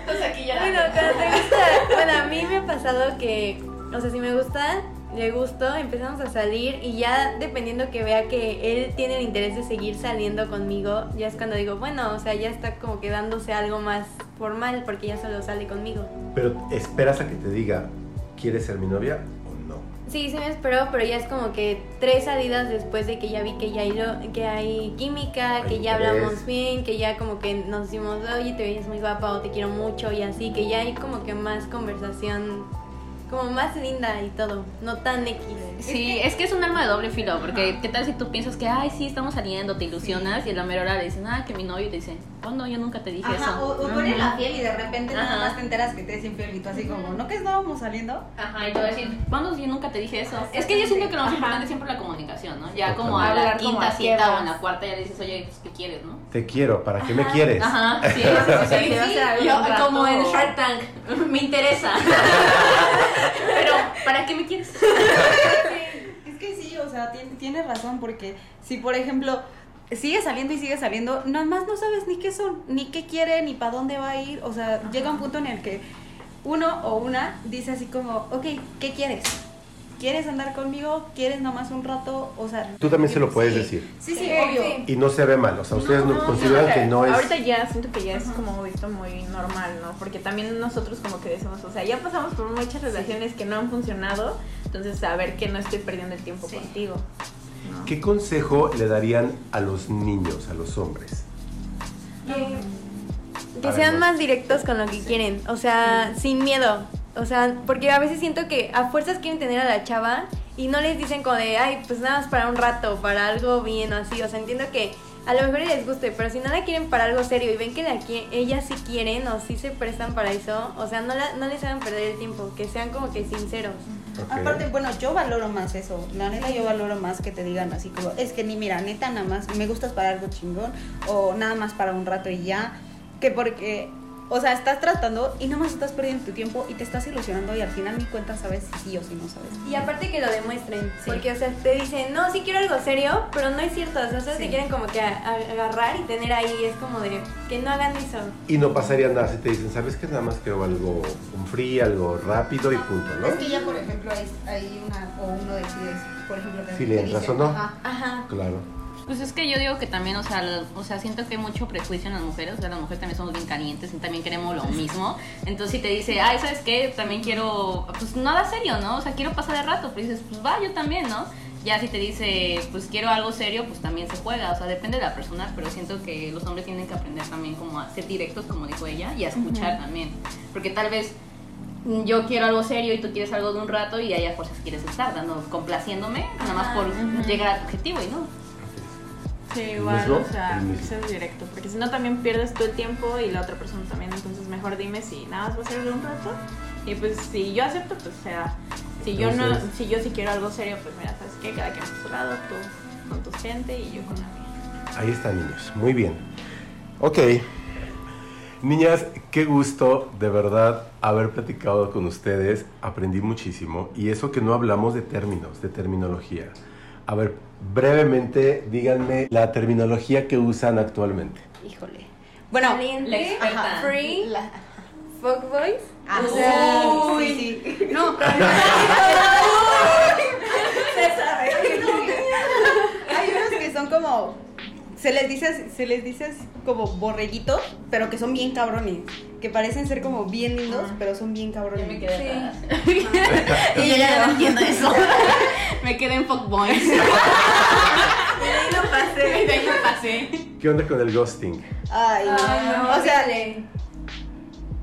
Entonces aquí ya.
Bueno, cuando te gusta, bueno, a mí me ha pasado que, o sea, si me gusta, le gusto, empezamos a salir y ya dependiendo que vea que él tiene el interés de seguir saliendo conmigo, ya es cuando digo, bueno, o sea, ya está como quedándose algo más formal porque ya solo sale conmigo.
Pero esperas a que te diga, ¿quieres ser mi novia o no?
Sí, sí me esperó, pero ya es como que tres salidas después de que ya vi que ya hay, lo- que hay química,
Hay
que ya hablamos bien, que ya como que nos decimos, oye, te ves muy guapa o te quiero mucho y así, que ya hay como que más conversación, como más linda y todo, no tan X.
Sí, es que es un arma de doble filo, porque ¿qué tal si tú piensas que, ay, sí, estamos saliendo, te ilusionas, y a la mera hora le dicen, ah, que mi novio, te dicen, oh, no, yo nunca te dije
Ajá,
eso.
o, o tú eres la fiel y de repente nada
Ajá.
más te enteras que te es infiel y tú así como, ¿no que estábamos saliendo?
Ajá, y te voy a decir, ¿cuándo yo nunca te dije eso? Es que yo siento que lo más importante es siempre la comunicación, ¿no? Ya como a la
Hablar como
quinta cita o en la cuarta ya le dices, oye, pues, ¿qué quieres, no?
Te quiero, ¿para qué me quieres?
Ajá, sí, sí, sí, sí. Yo, como en Shark Tank, me interesa. Pero, ¿para qué me quieres?
Es que sí, o sea, tien- tienes razón, porque si por ejemplo sigue saliendo y sigue saliendo, nada más no sabes ni qué son, ni qué quiere, ni para dónde va a ir, o sea, llega un punto en el que uno o una dice así como, ok, ¿qué quieres? ¿Quieres andar conmigo? ¿Quieres nada más un rato? O sea...
Tú también se lo puedes
sí.
decir.
Sí, sí,
Sí,
obvio.
sí.
Y no se ve mal, o sea, ustedes no, consideran que no es...
Ahorita ya siento que ya es como visto muy normal, ¿no? Porque también nosotros como que decimos, o sea, ya pasamos por muchas relaciones que no han funcionado, entonces saber que no estoy perdiendo el tiempo
Sí.
contigo. ¿no?
¿Qué consejo le darían a los niños, a los hombres?
Que
A
sean más directos con lo que quieren, o sea, sin miedo. O sea, porque a veces siento que a fuerzas quieren tener a la chava y no les dicen como de, ay, pues nada más para un rato, para algo bien o así. O sea, entiendo que a lo mejor les guste, pero si no la quieren para algo serio y ven que la ellas sí quieren o sí se prestan para eso, o sea, no, la- no les hagan perder el tiempo, que sean como que sinceros.
Aparte, bueno, yo valoro más eso. La neta, yo valoro más que te digan así como, es que ni mira, neta, nada más me gustas para algo chingón o nada más para un rato y ya. Que porque, o sea, estás tratando y nada más estás perdiendo tu tiempo y te estás ilusionando y al final ni cuenta sabes si sí o si no sabes.
Y aparte que lo demuestren,
Sí.
porque, o sea, te dicen, no, sí quiero algo serio, pero no es cierto, o sea, ustedes
Sí.
se quieren como que agarrar y tener ahí, es como de, que no hagan eso.
Y no pasaría nada si te dicen, ¿sabes qué? Nada más quiero algo un free, algo rápido y punto, ¿no?
Es que ya, por ejemplo, hay, hay una o uno decide, por ejemplo, que
Si
te
le entras o no.
ajá,
Ajá.
Claro.
Pues es que yo digo que también, o sea, la- o sea, siento que hay mucho prejuicio en las mujeres, o sea, las mujeres también somos bien calientes y también queremos lo mismo. Entonces, si te dice, ay, ¿sabes qué? También quiero, pues nada serio, ¿no? O sea, quiero pasar de rato, pues dices, pues va, yo también, ¿no? Ya si te dice, pues quiero algo serio, pues también se juega, o sea, depende de la persona, pero siento que los hombres tienen que aprender también como a ser directos, como dijo ella, y a escuchar también. Porque tal vez mm, yo quiero algo serio y tú quieres algo de un rato y ahí a fuerzas quieres estar, dando, complaciéndome, nada más por llegar a tu objetivo y no.
Sí, igual,
mismo,
o sea, que seas directo, porque si no también pierdes tú el tiempo y la otra persona también, entonces mejor dime si nada más va a ser de un rato y pues si yo acepto, pues será. Si yo no, si yo sí quiero algo serio, pues mira, sabes qué, cada quien por su lado, tú con tu gente y yo con la mía.
Ahí están, niños. Muy bien. Ok. Niñas, qué gusto de verdad haber platicado con ustedes. Aprendí muchísimo. Y eso que no hablamos de términos, de terminología. A ver, brevemente, díganme la terminología que usan actualmente.
híjole. Bueno,
Caliente, ajá, free,
la-
fuckboys.
Ah,
o sea,
uy, sí, sí. No,
se sabe.
hay unos que son como se les dice así- se les dice así como borreguitos, pero que son bien cabrones, que parecen ser como bien lindos, pero son bien cabrones.
Yo me quedé
Sí.
y yo ya no entiendo eso. me quedé en fuckboys.
Y de ahí lo
y
pasé.
de ahí me pasé.
¿Qué onda con el ghosting?
Ay, no.
Ay, no,
o sea,
horrible.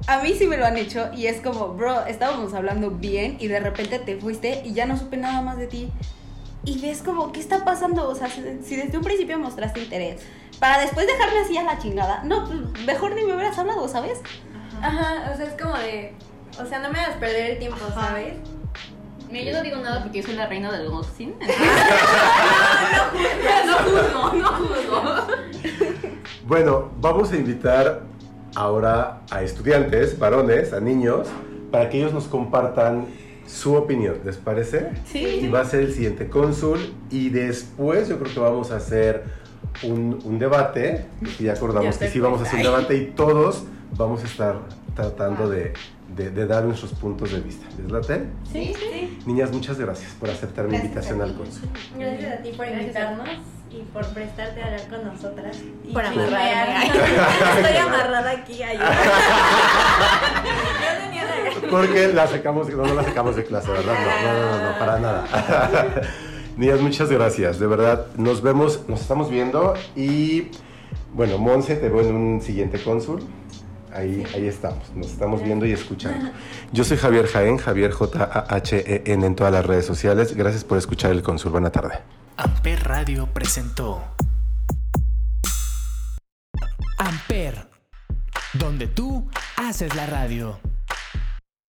a mí sí me lo han hecho y es como, bro, estábamos hablando bien y de repente te fuiste y ya no supe nada más de ti. Y ves como, ¿qué está pasando? O sea, si si desde un principio mostraste interés, para después dejarme así a la chingada, no, pues, mejor ni me hubieras hablado, ¿sabes?
Ajá, o sea, es como de. O sea, no me hagas perder el tiempo, ¿sabes?
Mira, yo no digo nada porque yo soy la reina del ghosting. no juzgo, no juzgo.
Bueno, vamos a invitar ahora a estudiantes, varones, a niños, para que ellos nos compartan su opinión, ¿les parece?
Sí.
Y va a ser el siguiente cónsul y después yo creo que vamos a hacer un, un debate, y ya acordamos
Ya
que sí vamos a hacer un debate y todos vamos a estar tratando de, de- de dar nuestros puntos de vista. ¿Les late?
Sí, sí.
Niñas, muchas gracias por aceptar mi invitación al cónsul.
Gracias a ti por invitarnos y por prestarte a hablar con nosotras. Y
Por amarrarme.
Estoy amarrada aquí. Ayuda. Yo tenía la-
Porque la sacamos, no, no la sacamos de clase, ¿verdad? No, no, no, no, para nada. Niñas, muchas gracias. De verdad, nos vemos, nos estamos viendo y bueno, Monse, te veo en un siguiente cónsul. Ahí, ahí estamos, nos estamos viendo y escuchando. Yo soy Javier Jaén, Javier J-A-H-E-N en todas las redes sociales. Gracias por escuchar el cónsul. Buena tarde.
Amper Radio presentó Amper, donde tú haces la radio.